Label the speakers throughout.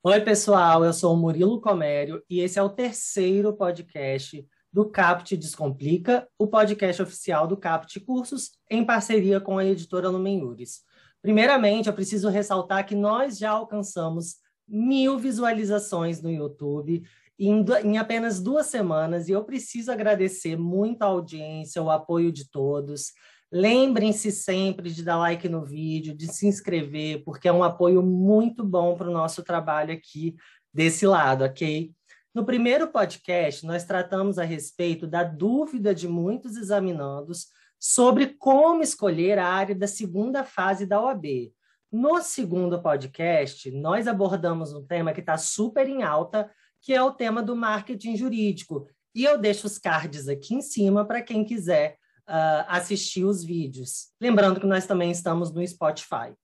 Speaker 1: Oi, pessoal, eu sou o Murilo Comério e esse é o terceiro podcast do Capt Descomplica, o podcast oficial do Capt Cursos, em parceria com a editora Lumenures. Primeiramente, eu preciso ressaltar que nós já alcançamos mil visualizações no YouTube em, em apenas duas semanas e eu preciso agradecer muito a audiência, o apoio de todos. Lembrem-se sempre de dar like no vídeo, de se inscrever, porque é um apoio muito bom para o nosso trabalho aqui desse lado, ok? No primeiro podcast, nós tratamos a respeito da dúvida de muitos examinandos sobre como escolher a área da segunda fase da OAB. No segundo podcast, nós abordamos um tema que está super em alta, que é o tema do marketing jurídico. E eu deixo os cards aqui em cima para quem quiser uh, assistir os vídeos. Lembrando que nós também estamos no Spotify.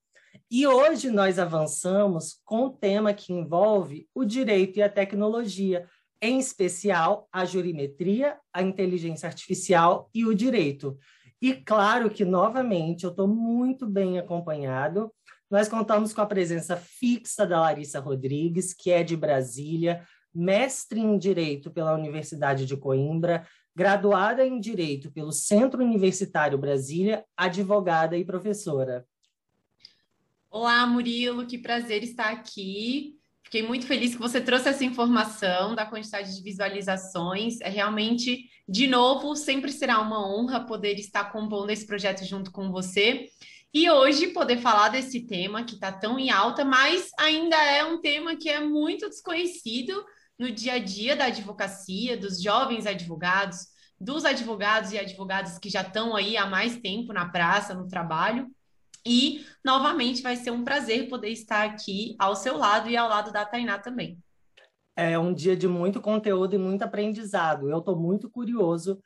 Speaker 1: E hoje nós avançamos com o tema que envolve o direito e a tecnologia, em especial a jurimetria, a inteligência artificial e o direito. E claro que, novamente, eu estou muito bem acompanhado. Nós contamos com a presença fixa da Larissa Rodrigues, que é de Brasília, mestre em Direito pela Universidade de Coimbra, graduada em Direito pelo Centro Universitário Brasília, advogada e professora.
Speaker 2: Olá, Murilo, que prazer estar aqui. Fiquei muito feliz que você trouxe essa informação da quantidade de visualizações. É realmente, de novo, sempre será uma honra poder estar compondo esse projeto junto com você. E hoje poder falar desse tema que está tão em alta, mas ainda é um tema que é muito desconhecido no dia a dia da advocacia, dos jovens advogados, dos advogados e advogadas que já estão aí há mais tempo na praça, no trabalho. E, novamente, vai ser um prazer poder estar aqui ao seu lado e ao lado da Tainá também.
Speaker 1: É um dia de muito conteúdo e muito aprendizado. Eu estou muito curioso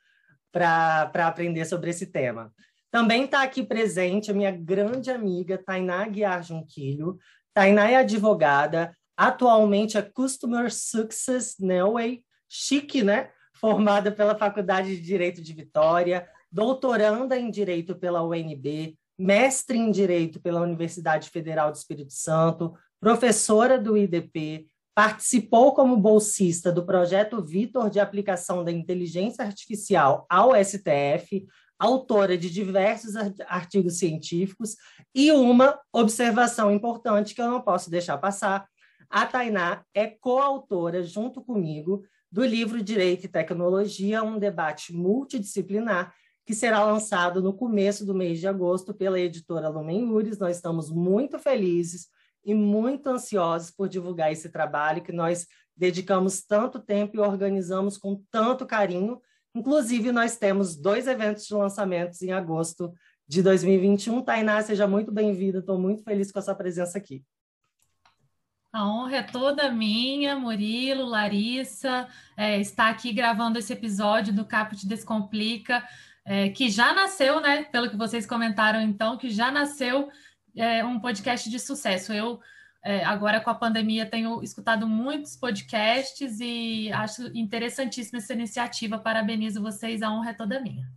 Speaker 1: para aprender sobre esse tema. Também está aqui presente a minha grande amiga Tainá Guiar Junquilho. Tainá é advogada, atualmente é Customer Success Nelway, chique, né? Formada pela Faculdade de Direito de Vitória, doutoranda em Direito pela UNB, mestre em Direito pela Universidade Federal do Espírito Santo, professora do IDP, participou como bolsista do projeto Vitor de aplicação da inteligência artificial ao STF, autora de diversos artigos científicos e uma observação importante que eu não posso deixar passar, a Tainá é coautora, junto comigo, do livro Direito e Tecnologia, um debate multidisciplinar, que será lançado no começo do mês de agosto pela editora Lumen Uris. Nós estamos muito felizes e muito ansiosos por divulgar esse trabalho que nós dedicamos tanto tempo e organizamos com tanto carinho. Inclusive, nós temos dois eventos de lançamentos em agosto de 2021. Tainá, seja muito bem-vinda, estou muito feliz com a sua presença aqui.
Speaker 3: A honra é toda minha, Murilo, Larissa, é, estar aqui gravando esse episódio do Caput Descomplica, é, que já nasceu, né? Pelo que vocês comentaram, então, que já nasceu é, um podcast de sucesso. Eu, é, agora com a pandemia, tenho escutado muitos podcasts e acho interessantíssima essa iniciativa. Parabenizo vocês, a honra é toda minha.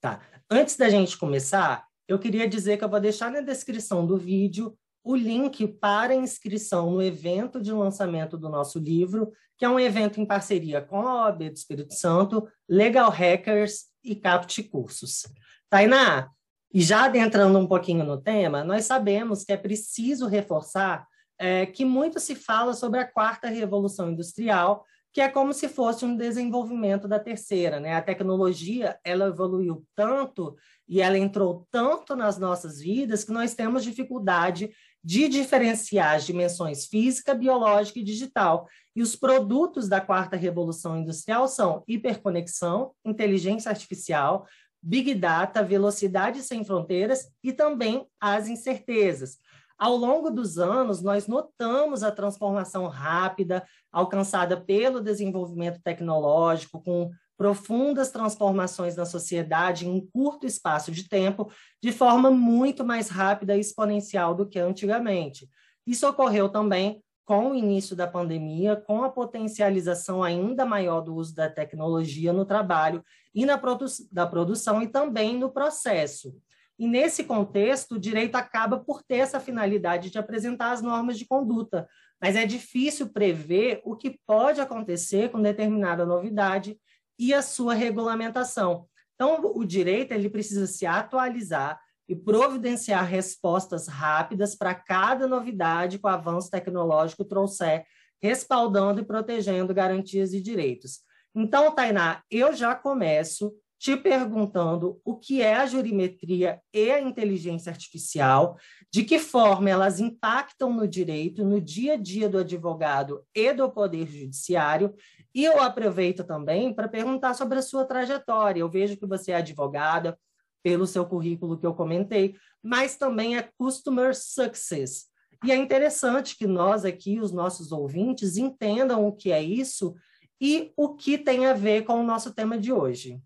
Speaker 1: Tá. Antes da gente começar, eu queria dizer que eu vou deixar na descrição do vídeo o link para inscrição no evento de lançamento do nosso livro, que é um evento em parceria com a OAB do Espírito Santo, Legal Hackers e Capt Cursos. Tainá, e já adentrando um pouquinho no tema, nós sabemos que é preciso reforçar é, que muito se fala sobre a quarta revolução industrial, que é como se fosse um desenvolvimento da terceira, né? A tecnologia, ela evoluiu tanto e ela entrou tanto nas nossas vidas que nós temos dificuldade de diferenciar as dimensões física, biológica e digital. E os produtos da quarta revolução industrial são hiperconexão, inteligência artificial, big data, velocidade sem fronteiras e também as incertezas. Ao longo dos anos, nós notamos a transformação rápida alcançada pelo desenvolvimento tecnológico, com profundas transformações na sociedade em um curto espaço de tempo, de forma muito mais rápida e exponencial do que antigamente. Isso ocorreu também com o início da pandemia, com a potencialização ainda maior do uso da tecnologia no trabalho e na produ da produção e também no processo. E nesse contexto, o direito acaba por ter essa finalidade de apresentar as normas de conduta, mas é difícil prever o que pode acontecer com determinada novidade e a sua regulamentação. Então, o direito ele precisa se atualizar e providenciar respostas rápidas para cada novidade que o avanço tecnológico trouxer, respaldando e protegendo garantias e direitos. Então, Tainá, eu já começo te perguntando o que é a jurimetria e a inteligência artificial, de que forma elas impactam no direito, no dia a dia do advogado e do Poder Judiciário. E eu aproveito também para perguntar sobre a sua trajetória. Eu vejo que você é advogada, pelo seu currículo que eu comentei, mas também é Customer Success. E é interessante que nós aqui, os nossos ouvintes, entendam o que é isso e o que tem a ver com o nosso tema de hoje.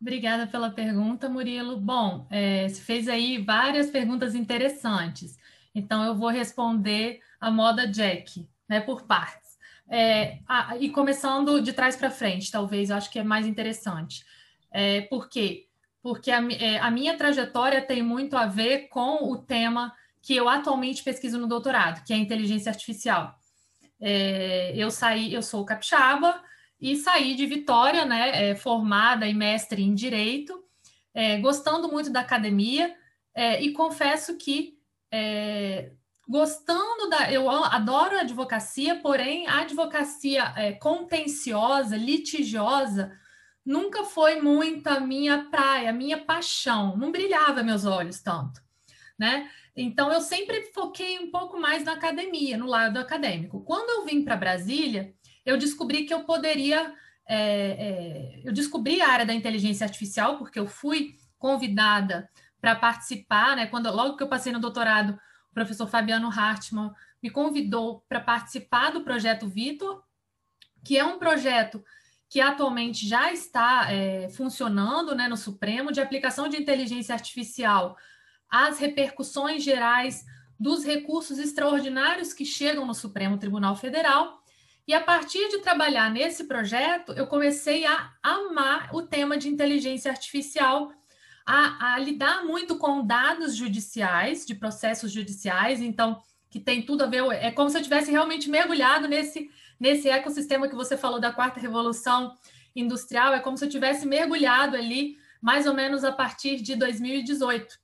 Speaker 3: Obrigada pela pergunta, Murilo. Bom, é, você fez aí várias perguntas interessantes, então eu vou responder a moda Jack, né, por partes. É, a, e começando de trás para frente, talvez, eu acho que é mais interessante. É, por quê? Porque a, é, a minha trajetória tem muito a ver com o tema que eu atualmente pesquiso no doutorado, que é a inteligência artificial. É, eu saí, eu sou capixaba, e saí de Vitória, né, é, formada e mestre em Direito, é, gostando muito da academia, é, e confesso que é, gostando da. Eu adoro a advocacia, porém, a advocacia é, contenciosa, litigiosa, nunca foi muito a minha praia, a minha paixão, não brilhava meus olhos tanto, né? Então eu sempre foquei um pouco mais na academia, no lado acadêmico. Quando eu vim para Brasília, eu descobri que eu poderia. É, é, eu descobri a área da inteligência artificial porque eu fui convidada para participar, né? Quando logo que eu passei no doutorado, o professor Fabiano Hartmann me convidou para participar do projeto Vitor, que é um projeto que atualmente já está é, funcionando né, no Supremo de aplicação de inteligência artificial às repercussões gerais dos recursos extraordinários que chegam no Supremo Tribunal Federal. E a partir de trabalhar nesse projeto, eu comecei a amar o tema de inteligência artificial, a, a, lidar muito com dados judiciais, de processos judiciais, então, que tem tudo a ver, é como se eu tivesse realmente mergulhado nesse, nesse ecossistema que você falou da quarta revolução industrial, é como se eu tivesse mergulhado ali, mais ou menos a partir de 2018.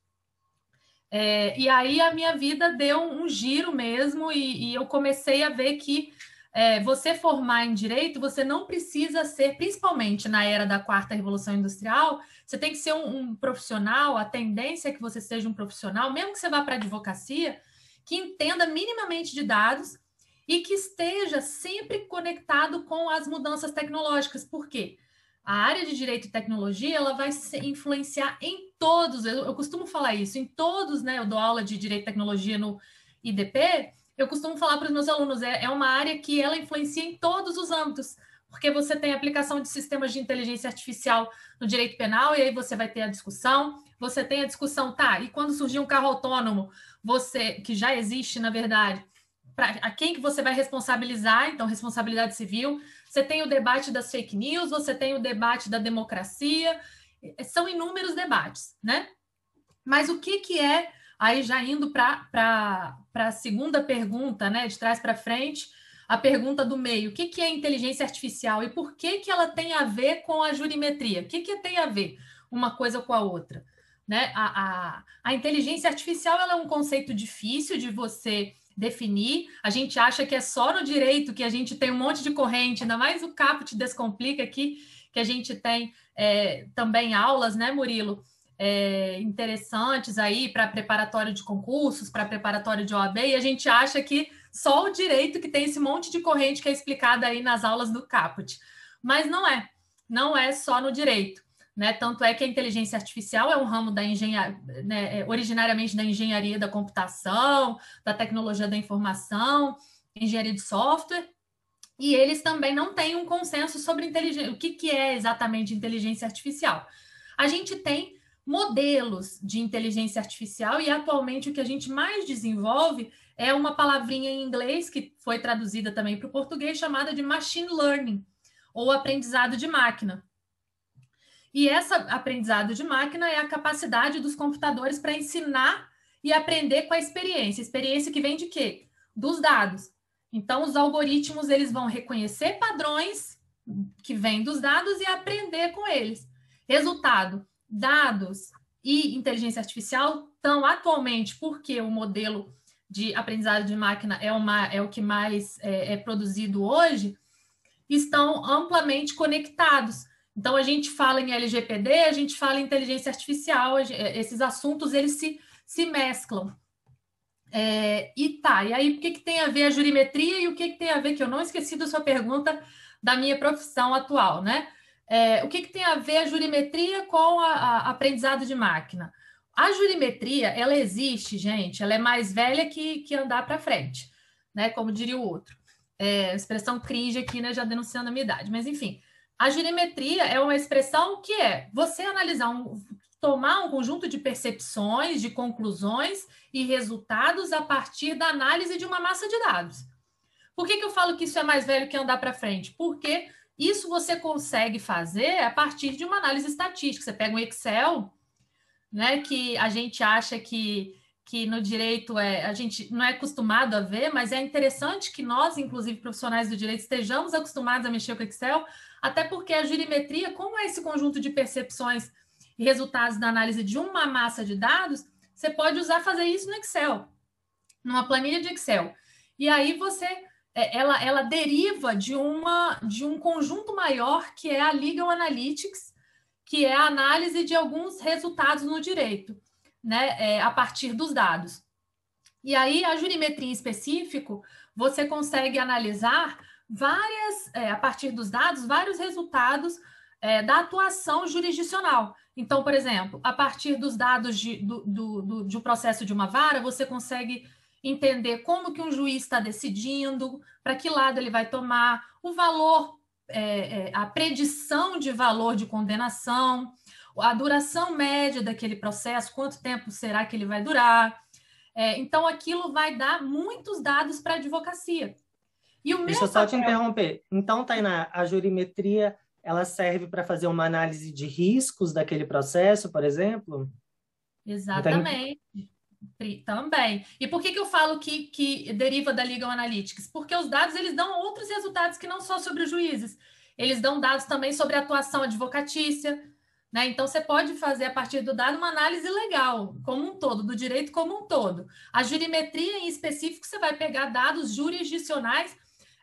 Speaker 3: É, e aí a minha vida deu um, giro mesmo, e, e eu comecei a ver que é, você formar em direito, você não precisa ser, principalmente na era da quarta revolução industrial, você tem que ser um, um profissional, a tendência é que você seja um profissional, mesmo que você vá para a advocacia, que entenda minimamente de dados e que esteja sempre conectado com as mudanças tecnológicas. Por quê? A área de direito e tecnologia ela vai influenciar em todos, eu, eu costumo falar isso, em todos, né? Eu dou aula de direito e tecnologia no IDP, eu costumo falar para os meus alunos, é, é uma área que ela influencia em todos os âmbitos, porque você tem aplicação de sistemas de inteligência artificial no direito penal, e aí você vai ter a discussão, você tem a discussão, tá, e quando surgir um carro autônomo, você, que já existe, na verdade, pra, a quem que você vai responsabilizar, então, responsabilidade civil, você tem o debate das fake news, você tem o debate da democracia, são inúmeros debates, né? Mas o que, que é Aí já indo para a segunda pergunta, né, de trás para frente, a pergunta do meio, o que, que é inteligência artificial e por que, que ela tem a ver com a jurimetria? O que, que tem a ver uma coisa com a outra? Né? A, a, a inteligência artificial é um conceito difícil de você definir. A gente acha que é só no direito que a gente tem um monte de corrente, ainda mais o Caput Descomplica aqui, que a gente tem é, também aulas, né, Murilo? É, interessantes aí para preparatório de concursos, para preparatório de OAB, e a gente acha que só o direito que tem esse monte de corrente que é explicada aí nas aulas do Caput. Mas não é, não é só no direito. Né? Tanto é que a inteligência artificial é um ramo da engenharia, né, é originariamente da engenharia da computação, da tecnologia da informação, engenharia de software, e eles também não têm um consenso sobre o que, que é exatamente inteligência artificial. A gente tem modelos de inteligência artificial e atualmente o que a gente mais desenvolve é uma palavrinha em inglês que foi traduzida também para o português chamada de machine learning ou aprendizado de máquina. E essa aprendizado de máquina é a capacidade dos computadores para ensinar e aprender com a experiência. Experiência que vem de quê? Dos dados. Então, os algoritmos eles vão reconhecer padrões que vêm dos dados e aprender com eles. Resultado: dados e inteligência artificial estão atualmente, porque o modelo de aprendizado de máquina é, uma, é o que mais é, é produzido hoje, estão amplamente conectados. Então, a gente fala em LGPD, a gente fala em inteligência artificial, esses assuntos eles se, se mesclam. É, e tá, e aí o que, que tem a ver a jurimetria e o que, que tem a ver, que eu não esqueci da sua pergunta da minha profissão atual, né? É, o que, que tem a ver a jurimetria com a, a aprendizado de máquina? A jurimetria, ela existe, gente, ela é mais velha que, que andar para frente, né? Como diria o outro. É, expressão cringe aqui, né? Já denunciando a minha idade, mas enfim. A jurimetria é uma expressão que é você analisar um, tomar um conjunto de percepções, de conclusões e resultados a partir da análise de uma massa de dados. Por que, que eu falo que isso é mais velho que andar para frente? Porque isso você consegue fazer a partir de uma análise estatística. Você pega um Excel, né, que a gente acha que, que no direito é, a gente não é acostumado a ver, mas é interessante que nós, inclusive profissionais do direito, estejamos acostumados a mexer com Excel, até porque a jurimetria, como é esse conjunto de percepções e resultados da análise de uma massa de dados, você pode usar fazer isso no Excel, numa planilha de Excel. E aí você ela, ela deriva de uma de um conjunto maior que é a Legal Analytics, que é a análise de alguns resultados no direito, né, é, a partir dos dados. E aí a jurimetria em específico, você consegue analisar várias, é, a partir dos dados, vários resultados é, da atuação jurisdicional. Então, por exemplo, a partir dos dados de, do, do, do, de um processo de uma vara, você consegue entender como que um juiz está decidindo, para que lado ele vai tomar, o valor, é, é, a predição de valor de condenação, a duração média daquele processo, quanto tempo será que ele vai durar. É, então, aquilo vai dar muitos dados para a advocacia.
Speaker 1: E o Deixa eu só papel... te interromper. Então, Tainá, a jurimetria ela serve para fazer uma análise de riscos daquele processo, por exemplo?
Speaker 3: Exatamente. Também. E por que, que eu falo que, que deriva da Legal Analytics? Porque os dados eles dão outros resultados que não só sobre os juízes. Eles dão dados também sobre a atuação advocatícia. Né? Então, você pode fazer, a partir do dado, uma análise legal, como um todo, do direito como um todo. A jurimetria, em específico, você vai pegar dados jurisdicionais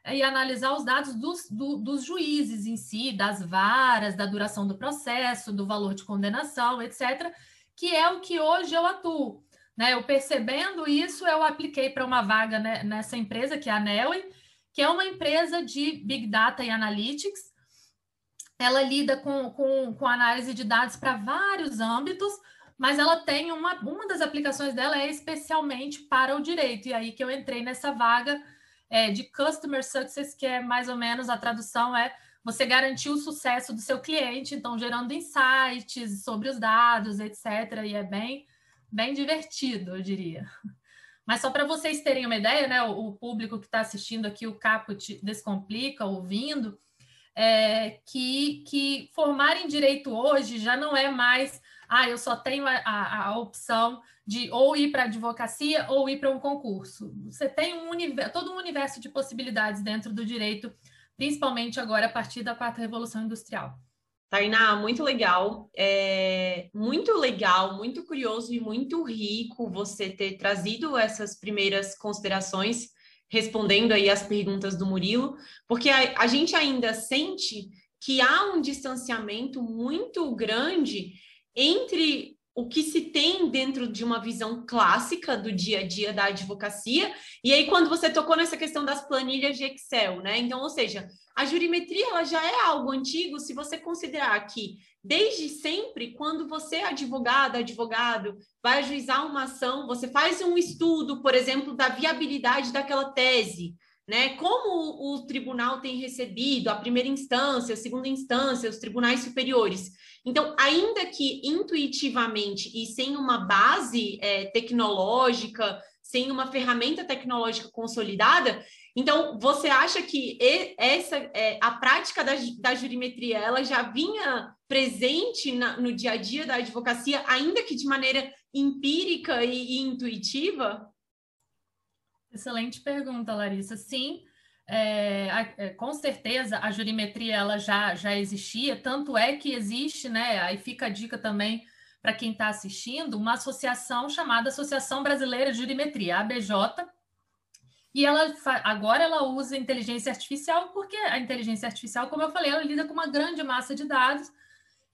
Speaker 3: e analisar os dados dos, do, dos juízes em si, das varas, da duração do processo, do valor de condenação, etc., que é o que hoje eu atuo. Né? Eu percebendo isso, eu apliquei para uma vaga né, nessa empresa, que é a Nelly, que é uma empresa de Big Data e Analytics. Ela lida com, com, com análise de dados para vários âmbitos, mas ela tem uma, uma das aplicações dela é especialmente para o direito, e aí que eu entrei nessa vaga é, de Customer Success, que é mais ou menos a tradução é você garantir o sucesso do seu cliente, então gerando insights sobre os dados, etc. E é bem, bem divertido, eu diria. Mas só para vocês terem uma ideia, né? O, público que está assistindo aqui, o Caput Descomplica, ouvindo, é, que, que formar em direito hoje já não é mais, ah, eu só tenho a, a, a opção de ou ir para a advocacia ou ir para um concurso. Você tem um universo, todo um universo de possibilidades dentro do direito, principalmente agora a partir da quarta revolução industrial.
Speaker 2: Tainá, muito legal, é muito legal, muito curioso e muito rico você ter trazido essas primeiras considerações, respondendo aí as perguntas do Murilo, porque a, a gente ainda sente que há um distanciamento muito grande entre o que se tem dentro de uma visão clássica do dia a dia da advocacia. E aí, quando você tocou nessa questão das planilhas de Excel, né? Então, ou seja, a jurimetria ela já é algo antigo se você considerar que, desde sempre, quando você é advogada, advogado, vai ajuizar uma ação, você faz um estudo, por exemplo, da viabilidade daquela tese. Né? Como o tribunal tem recebido a primeira instância, a segunda instância, os tribunais superiores. Então, ainda que intuitivamente e sem uma base é, tecnológica, sem uma ferramenta tecnológica consolidada. Então, você acha que essa é, a prática da, da jurimetria ela já vinha presente na, no dia a dia da advocacia, ainda que de maneira empírica e, e intuitiva?
Speaker 3: Excelente pergunta, Larissa. Sim, é, é, com certeza a jurimetria ela já, já existia, tanto é que existe, né? Aí fica a dica também para quem está assistindo, uma associação chamada Associação Brasileira de Jurimetria, ABJ, e ela agora ela usa inteligência artificial, porque a inteligência artificial, como eu falei, ela lida com uma grande massa de dados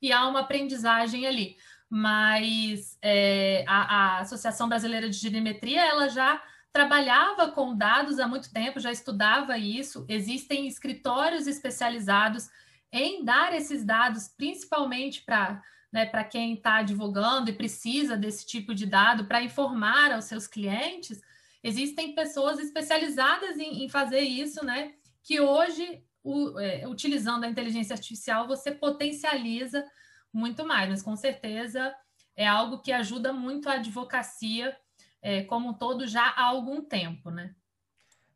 Speaker 3: e há uma aprendizagem ali. Mas é, a, a Associação Brasileira de Jurimetria ela já trabalhava com dados há muito tempo, já estudava isso. Existem escritórios especializados em dar esses dados, principalmente para né, para quem está advogando e precisa desse tipo de dado para informar aos seus clientes. Existem pessoas especializadas em, em fazer isso, né? Que hoje, o, é, utilizando a inteligência artificial, você potencializa muito mais, mas com certeza é algo que ajuda muito a advocacia é, como um todo já há algum tempo, né?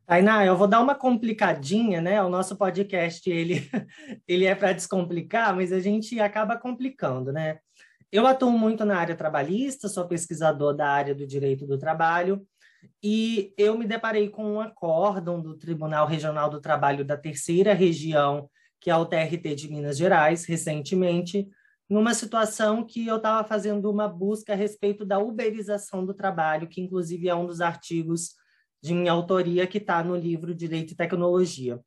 Speaker 1: Tainá, eu vou dar uma complicadinha, né? O nosso podcast, ele, ele é para descomplicar, mas a gente acaba complicando, né? Eu atuo muito na área trabalhista, sou pesquisador da área do direito do trabalho, e eu me deparei com um acórdão do Tribunal Regional do Trabalho da Terceira Região, que é o TRT de Minas Gerais, recentemente, numa situação que eu estava fazendo uma busca a respeito da uberização do trabalho, que inclusive é um dos artigos de minha autoria que está no livro Direito e Tecnologia.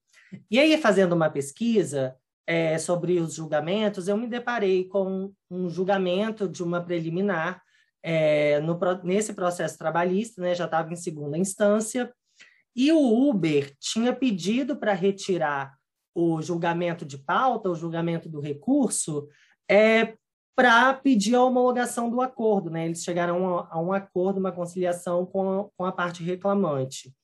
Speaker 1: E aí, fazendo uma pesquisa é, sobre os julgamentos, eu me deparei com um julgamento de uma preliminar é, no, nesse processo trabalhista, né, já estava em segunda instância, e o Uber tinha pedido para retirar o julgamento de pauta, o julgamento do recurso, é, para pedir a homologação do acordo. Né? Eles chegaram a, a um acordo, uma conciliação com a, com a parte reclamante.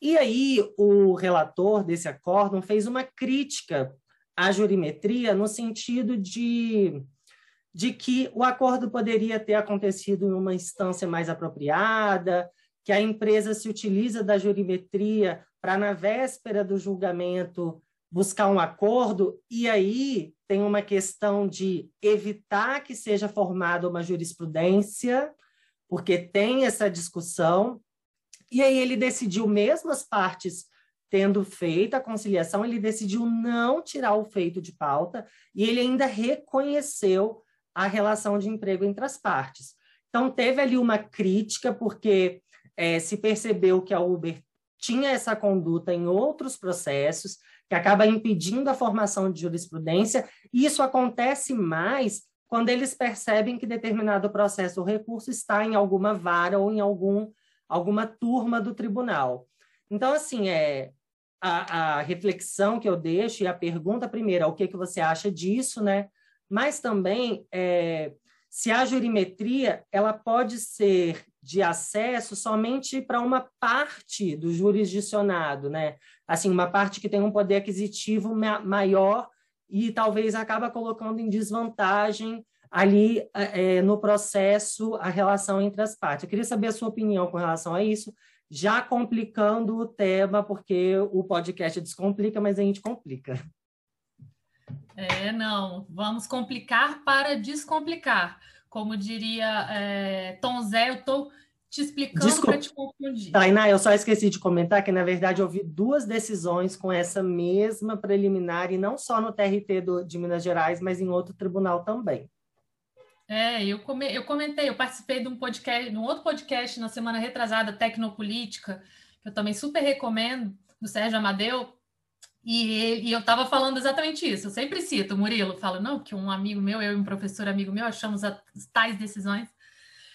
Speaker 1: E aí o relator desse acórdão fez uma crítica à jurimetria no sentido de, de que o acordo poderia ter acontecido em uma instância mais apropriada, que a empresa se utiliza da jurimetria para, na véspera do julgamento, buscar um acordo, e aí tem uma questão de evitar que seja formada uma jurisprudência, porque tem essa discussão, e aí ele decidiu, mesmo as partes tendo feito a conciliação, ele decidiu não tirar o feito de pauta, e ele ainda reconheceu a relação de emprego entre as partes. Então, teve ali uma crítica, porque é, se percebeu que a Uber tinha essa conduta em outros processos, que acaba impedindo a formação de jurisprudência, e isso acontece mais quando eles percebem que determinado processo ou recurso está em alguma vara ou em algum, alguma turma do tribunal. Então, assim, é, a, a reflexão que eu deixo e a pergunta primeira, o que, que você acha disso, né? Mas também, é, se a jurimetria ela pode ser de acesso somente para uma parte do jurisdicionado, né? Assim, uma parte que tem um poder aquisitivo maior e talvez acaba colocando em desvantagem ali é, no processo a relação entre as partes. Eu queria saber a sua opinião com relação a isso, já complicando o tema, porque o podcast descomplica, mas a gente complica.
Speaker 3: É, não, vamos complicar para descomplicar. Como diria é, Tom Zé, eu estou te explicando para te confundir.
Speaker 1: Tainá, eu só esqueci de comentar que, na verdade, eu vi duas decisões com essa mesma preliminar, e não só no TRT do, de Minas Gerais, mas em outro tribunal também.
Speaker 3: É, eu, come, eu comentei, eu participei de um podcast, de um outro podcast na semana retrasada, Tecnopolítica, que eu também super recomendo, do Sérgio Amadeu, e, e eu estava falando exatamente isso. Eu sempre cito, Murilo fala, não, que um amigo meu, eu e um professor amigo meu, achamos tais decisões.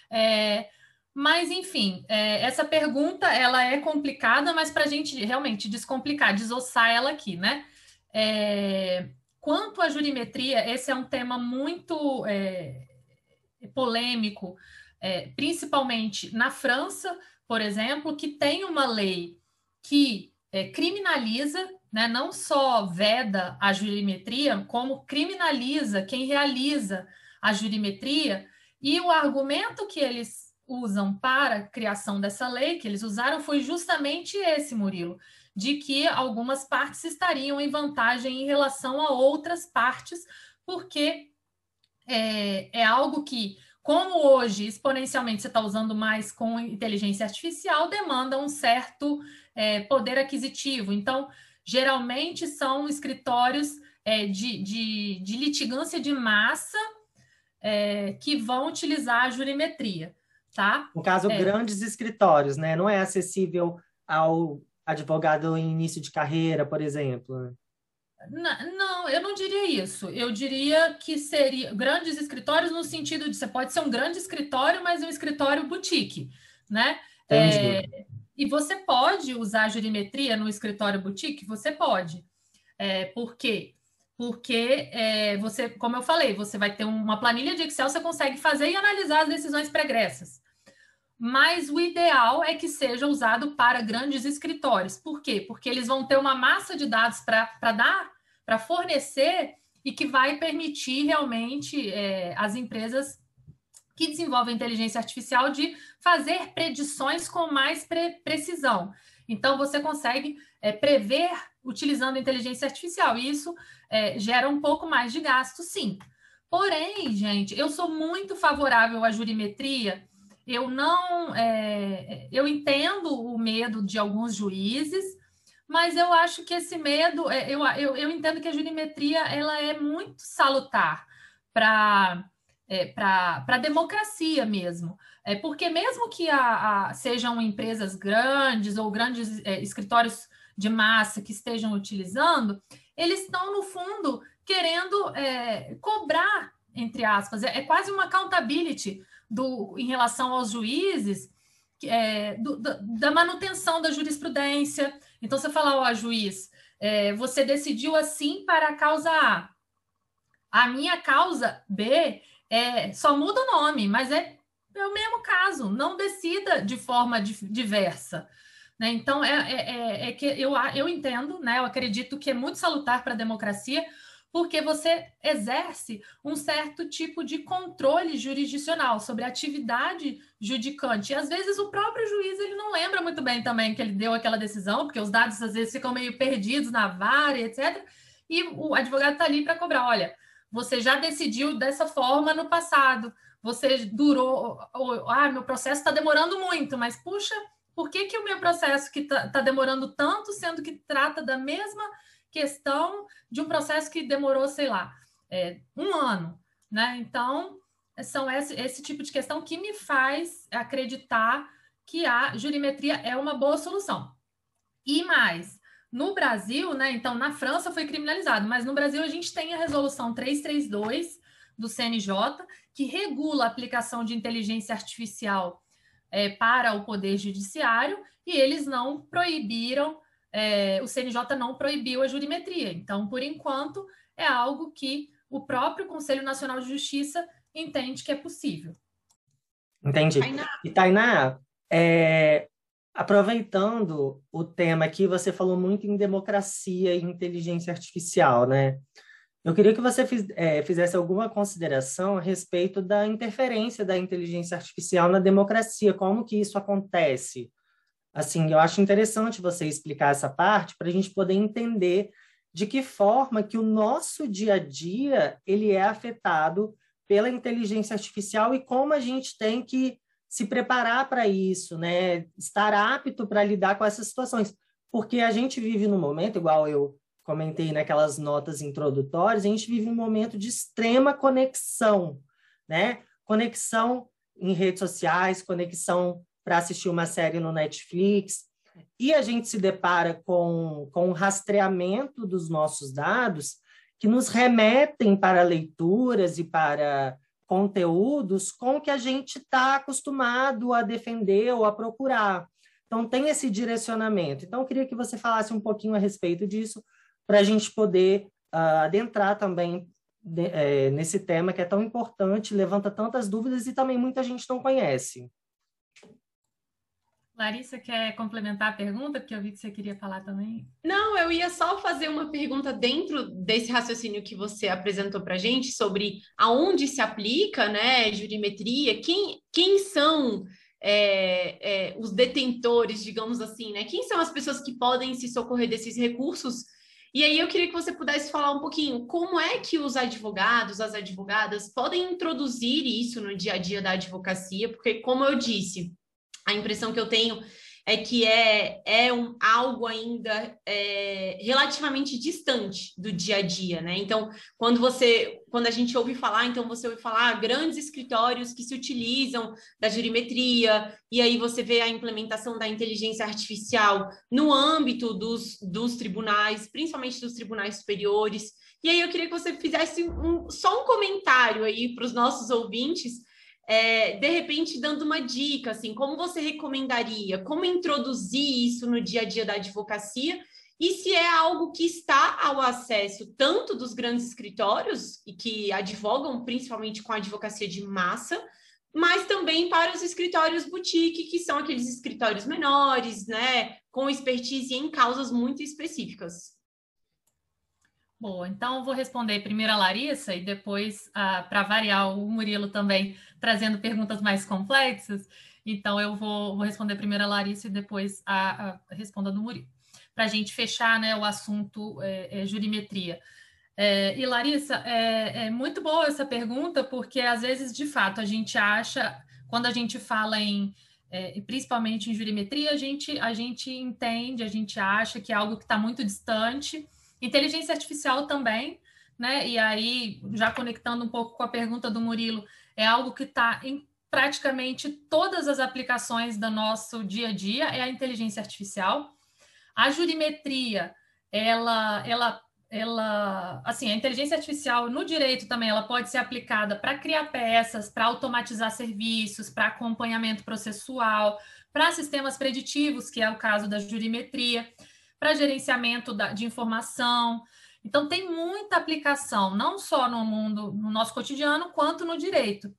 Speaker 3: É, mas, enfim, é, essa pergunta ela é complicada, mas para a gente realmente descomplicar, desossar ela aqui, né? É, quanto à jurimetria, esse é um tema muito é, polêmico, é, principalmente na França, por exemplo, que tem uma lei que é, criminaliza, né, não só veda a jurimetria, como criminaliza quem realiza a jurimetria, e o argumento que eles usam para a criação dessa lei, que eles usaram, foi justamente esse, Murilo, de que algumas partes estariam em vantagem em relação a outras partes, porque é, é algo que, como hoje exponencialmente você está usando mais com inteligência artificial, demanda um certo é, poder aquisitivo. Então, geralmente são escritórios é, de, de, de, litigância de massa é, que vão utilizar a jurimetria, tá?
Speaker 1: No caso,
Speaker 3: é.
Speaker 1: grandes escritórios, né? Não é acessível ao advogado em início de carreira, por exemplo. Né?
Speaker 3: Não, eu não diria isso. Eu diria que seria grandes escritórios no sentido de você pode ser um grande escritório, mas um escritório boutique, né? É, e você pode usar a jurimetria no escritório boutique? Você pode. É, por quê? Porque é, você, como eu falei, você vai ter uma planilha de Excel, você consegue fazer e analisar as decisões pregressas. Mas o ideal é que seja usado para grandes escritórios. Por quê? Porque eles vão ter uma massa de dados para dar, para fornecer e que vai permitir realmente é, as empresas que desenvolvem inteligência artificial de fazer predições com mais pre precisão. Então, você consegue é, prever utilizando inteligência artificial. E isso é, gera um pouco mais de gasto, sim. Porém, gente, eu sou muito favorável à jurimetria. Eu não. É, eu entendo o medo de alguns juízes, mas eu acho que esse medo. É, eu, eu, eu entendo que a jurimetria ela é muito salutar para é, para a democracia mesmo. É, porque mesmo que a, a, sejam empresas grandes ou grandes é, escritórios de massa que estejam utilizando, eles estão, no fundo, querendo é, cobrar, entre aspas, é, é, quase uma accountability do, em relação aos juízes é, do, do, da manutenção da jurisprudência. Então, você fala, ó, juiz, é, você decidiu assim para a causa A. A minha causa B é, só muda o nome, mas é, é o mesmo caso. Não decida de forma diversa. Né? Então, é, é, é, é, que eu, eu entendo, né? eu acredito que é muito salutar para a democracia, porque você exerce um certo tipo de controle jurisdicional sobre a atividade judicante. E às vezes o próprio juiz ele não lembra muito bem também que ele deu aquela decisão, porque os dados às vezes ficam meio perdidos na vara, etc. E o advogado está ali para cobrar: olha, você já decidiu dessa forma no passado. Você durou. ah, meu processo está demorando muito, mas puxa, por que, que o meu processo que está tá demorando tanto, sendo que trata da mesma questão de um processo que demorou, sei lá, é, um ano, né? Então, são esse, esse tipo de questão que me faz acreditar que a jurimetria é uma boa solução. E mais, no Brasil, né? Então, na França foi criminalizado, mas no Brasil a gente tem a resolução 332 do CNJ, que regula a aplicação de inteligência artificial é, para o Poder Judiciário, e eles não proibiram, é, o CNJ não proibiu a jurimetria. Então, por enquanto, é algo que o próprio Conselho Nacional de Justiça entende que é possível.
Speaker 1: Entendi. Tainá. E Tainá, é, Aproveitando o tema aqui, você falou muito em democracia e inteligência artificial, né? Eu queria que você fiz, é, fizesse alguma consideração a respeito da interferência da inteligência artificial na democracia, como que isso acontece. Assim, eu acho interessante você explicar essa parte para a gente poder entender de que forma que o nosso dia a dia ele é afetado pela inteligência artificial e como a gente tem que se preparar para isso, né? Estar apto para lidar com essas situações. Porque a gente vive num momento, igual eu comentei naquelas notas introdutórias, a gente vive um momento de extrema conexão, né? Conexão em redes sociais, conexão para assistir uma série no Netflix, e a gente se depara com, com um rastreamento dos nossos dados que nos remetem para leituras e para conteúdos com que a gente está acostumado a defender ou a procurar. Então, tem esse direcionamento. Então, eu queria que você falasse um pouquinho a respeito disso, para a gente poder uh, adentrar também de, é, nesse tema que é tão importante, levanta tantas dúvidas e também muita gente não conhece.
Speaker 3: Larissa, quer complementar a pergunta? Porque eu vi que você queria falar também.
Speaker 2: Não, eu ia só fazer uma pergunta dentro desse raciocínio que você apresentou para a gente sobre aonde se aplica, né, jurimetria, quem, quem são é, é, os detentores, digamos assim, né? Quem são as pessoas que podem se socorrer desses recursos? E aí eu queria que você pudesse falar um pouquinho como é que os advogados, as advogadas podem introduzir isso no dia a dia da advocacia, porque como eu disse, a impressão que eu tenho é que é, é um, algo ainda é, relativamente distante do dia a dia, né? Então, quando você, quando a gente ouve falar, então você ouve falar ah, grandes escritórios que se utilizam da jurimetria, e aí você vê a implementação da inteligência artificial no âmbito dos, dos tribunais, principalmente dos tribunais superiores. E aí eu queria que você fizesse um, só um comentário aí para os nossos ouvintes é, de repente dando uma dica, assim, como você recomendaria, como introduzir isso no dia a dia da advocacia e se é algo que está ao acesso tanto dos grandes escritórios e que advogam principalmente com a advocacia de massa, mas também para os escritórios boutique, que são aqueles escritórios menores, né, com expertise em causas muito específicas.
Speaker 3: Boa, então vou responder primeiro a Larissa e depois, ah, para variar, o Murilo também trazendo perguntas mais complexas. Então eu vou, vou responder primeiro a Larissa e depois a, a responda do Murilo. Para a gente fechar né, o assunto é, é, jurimetria. É, e Larissa, é, é muito boa essa pergunta, porque às vezes, de fato, a gente acha, quando a gente fala em é, principalmente em jurimetria, a gente, a gente entende, a gente acha que é algo que está muito distante, Inteligência artificial também, né? E aí, já conectando um pouco com a pergunta do Murilo, é algo que está em praticamente todas as aplicações do nosso dia a dia, é a inteligência artificial. A jurimetria, ela, ela, ela, assim, a inteligência artificial no direito também, ela pode ser aplicada para criar peças, para automatizar serviços, para acompanhamento processual, para sistemas preditivos, que é o caso da jurimetria para gerenciamento da, de informação. Então, tem muita aplicação, não só no mundo, no nosso cotidiano, quanto no direito.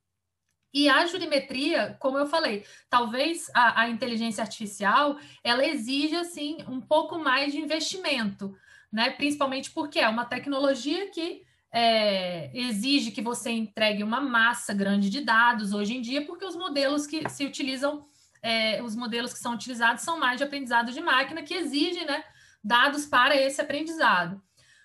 Speaker 3: E a jurimetria, como eu falei, talvez a, a inteligência artificial ela exija assim um pouco mais de investimento, né? Principalmente porque é uma tecnologia que é, exige que você entregue uma massa grande de dados hoje em dia, porque os modelos que se utilizam, é, os modelos que são utilizados são mais de aprendizado de máquina, que exigem, né? Dados para esse aprendizado.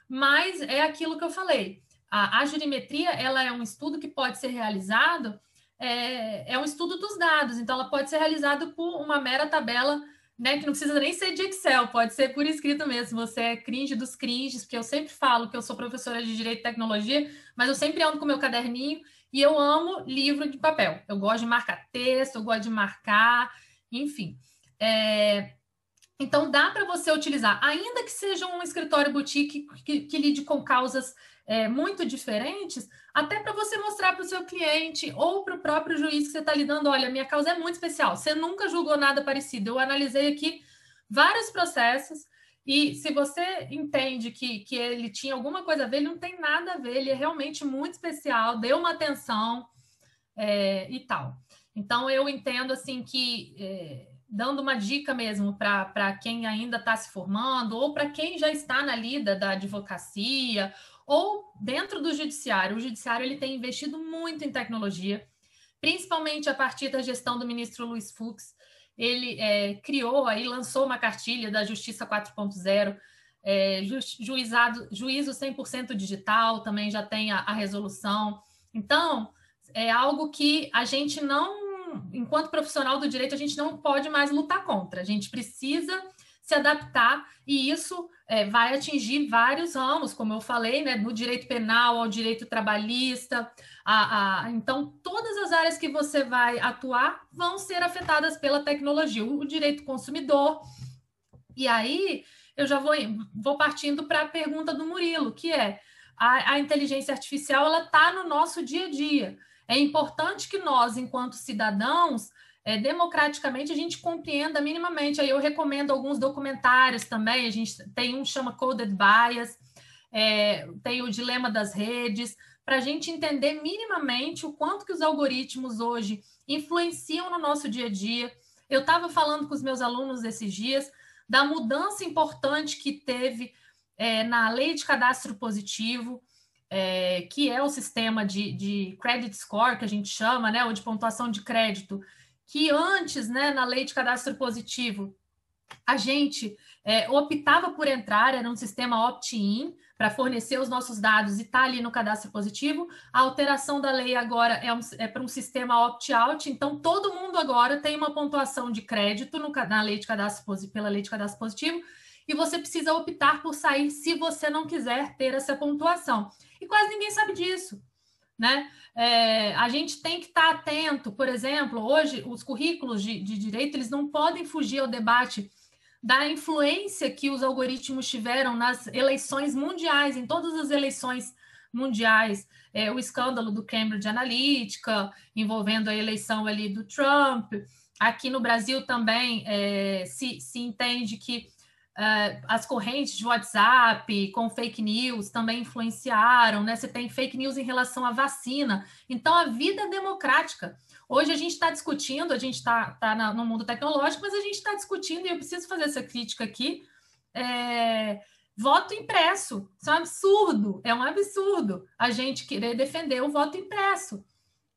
Speaker 3: Mas é aquilo que eu falei. A, a jurimetria ela é um estudo que pode ser realizado, é, é um estudo dos dados, então ela pode ser realizada por uma mera tabela né, que não precisa nem ser de Excel, pode ser por escrito mesmo. Você é cringe dos cringes, porque eu sempre falo que eu sou professora de Direito e Tecnologia, mas eu sempre ando com meu caderninho e eu amo livro de papel. Eu gosto de marcar texto, eu gosto de marcar, enfim. É, então, dá para você utilizar, ainda que seja um escritório boutique que, que lide com causas é, muito diferentes, até para você mostrar para o seu cliente ou para o próprio juiz que você está lidando: olha, minha causa é muito especial, você nunca julgou nada parecido. Eu analisei aqui vários processos. E se você entende que, que ele tinha alguma coisa a ver, ele não tem nada a ver, ele é realmente muito especial, deu uma atenção é, e tal. Então, eu entendo assim que é, dando uma dica mesmo para quem ainda está se formando, ou para quem já está na lida da advocacia, ou dentro do judiciário. O judiciário ele tem investido muito em tecnologia, principalmente a partir da gestão do ministro Luiz Fux. Ele é, criou aí, lançou uma cartilha da Justiça 4.0, é, ju, juizado, juízo 100% digital, também já tem a, a resolução. Então, é algo que a gente não enquanto profissional do direito, a gente não pode mais lutar contra. A gente precisa se adaptar e isso é, vai atingir vários ramos, como eu falei, né, no direito penal, ao direito trabalhista. A, a, então, todas as áreas que você vai atuar vão ser afetadas pela tecnologia, o, o direito consumidor. E aí, eu já vou, vou partindo para a pergunta do Murilo, que é a, a inteligência artificial ela está no nosso dia a dia. É importante que nós, enquanto cidadãos, é, democraticamente a gente compreenda minimamente. Aí eu recomendo alguns documentários também. A gente tem um chama Coded Bias, é, tem o Dilema das Redes, para a gente entender minimamente o quanto que os algoritmos hoje influenciam no nosso dia a dia. Eu estava falando com os meus alunos esses dias da mudança importante que teve é, na lei de cadastro positivo, é, que é o sistema de, de credit score, que a gente chama, né, ou de pontuação de crédito, que antes, né, na lei de cadastro positivo, a gente é, optava por entrar, era um sistema opt-in para fornecer os nossos dados e estar tá ali no cadastro positivo. A alteração da lei agora é, um, é para um sistema opt-out, então todo mundo agora tem uma pontuação de crédito no, na lei de cadastro pela lei de cadastro positivo e você precisa optar por sair se você não quiser ter essa pontuação. E quase ninguém sabe disso. Né? É, a gente tem que estar tá atento, por exemplo, hoje os currículos de, de direito eles não podem fugir ao debate da influência que os algoritmos tiveram nas eleições mundiais, em todas as eleições mundiais, é, o escândalo do Cambridge Analytica, envolvendo a eleição ali do Trump. Aqui no Brasil também é, se, se entende que é, as correntes de WhatsApp com fake news também influenciaram, né? Você tem fake news em relação à vacina. Então, a vida é democrática. Hoje a gente está discutindo, a gente está tá, tá no mundo tecnológico, mas a gente está discutindo, e eu preciso fazer essa crítica aqui. É, voto impresso. Isso é um absurdo, é um absurdo a gente querer defender o voto impresso,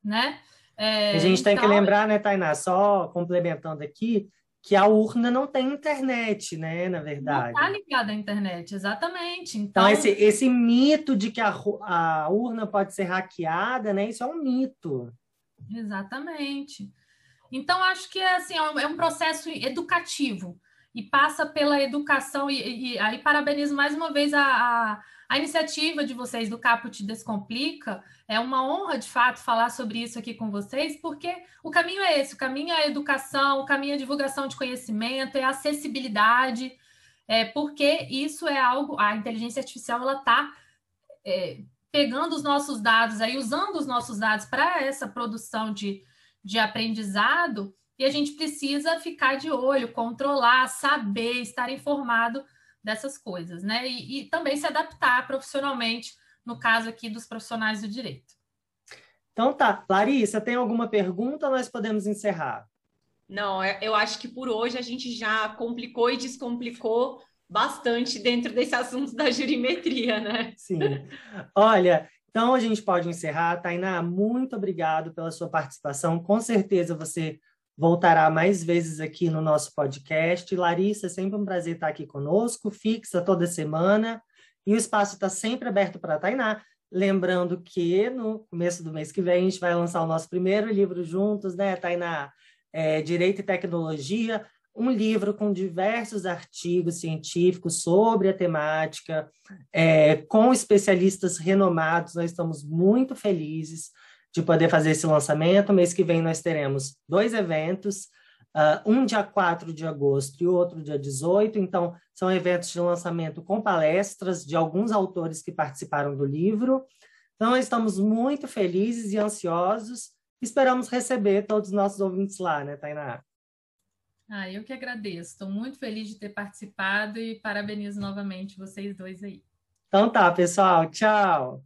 Speaker 3: né?
Speaker 1: É, a gente então... tem que então lembrar, né, Tainá, só complementando aqui, que a urna não tem internet, né, na verdade.
Speaker 3: Não está ligada à internet, exatamente.
Speaker 1: Então, então esse, esse mito de que a, a urna pode ser hackeada, né, isso é um mito.
Speaker 3: Exatamente. Então, acho que é, assim, é um processo educativo e passa pela educação. E, e aí, parabenizo mais uma vez a, a, a, iniciativa de vocês do Caput Descomplica. É uma honra, de fato, falar sobre isso aqui com vocês, porque o caminho é esse: o caminho é a educação, o caminho é a divulgação de conhecimento, é a acessibilidade, é, porque isso é algo. A inteligência artificial ela está. É, pegando os nossos dados aí, usando os nossos dados para essa produção de, de aprendizado, e a gente precisa ficar de olho, controlar, saber, estar informado dessas coisas, né? E, e também se adaptar profissionalmente, no caso aqui dos profissionais do direito.
Speaker 1: Então tá, Larissa, tem alguma pergunta? Nós podemos encerrar.
Speaker 2: Não, é, eu acho que por hoje a gente já complicou e descomplicou bastante dentro desse assunto da jurimetria, né?
Speaker 1: Sim. Olha, então a gente pode encerrar. Tainá, muito obrigado pela sua participação. Com certeza você voltará mais vezes aqui no nosso podcast. Larissa, é sempre um prazer estar aqui conosco, fixa toda semana. E o espaço está sempre aberto para a Tainá. Lembrando que no começo do mês que vem a gente vai lançar o nosso primeiro livro juntos, né, Tainá? É, Direito e Tecnologia, um livro com diversos artigos científicos sobre a temática, é, com especialistas renomados. Nós estamos muito felizes de poder fazer esse lançamento. Mês que vem nós teremos dois eventos, uh, um dia 4 de agosto e outro dia 18. Então, são eventos de lançamento com palestras de alguns autores que participaram do livro. Então, estamos muito felizes e ansiosos. Esperamos receber todos os nossos ouvintes lá, né, Tainá?
Speaker 3: Ah, eu que agradeço. Estou muito feliz de ter participado e parabenizo novamente vocês dois aí.
Speaker 1: Então tá, pessoal. Tchau.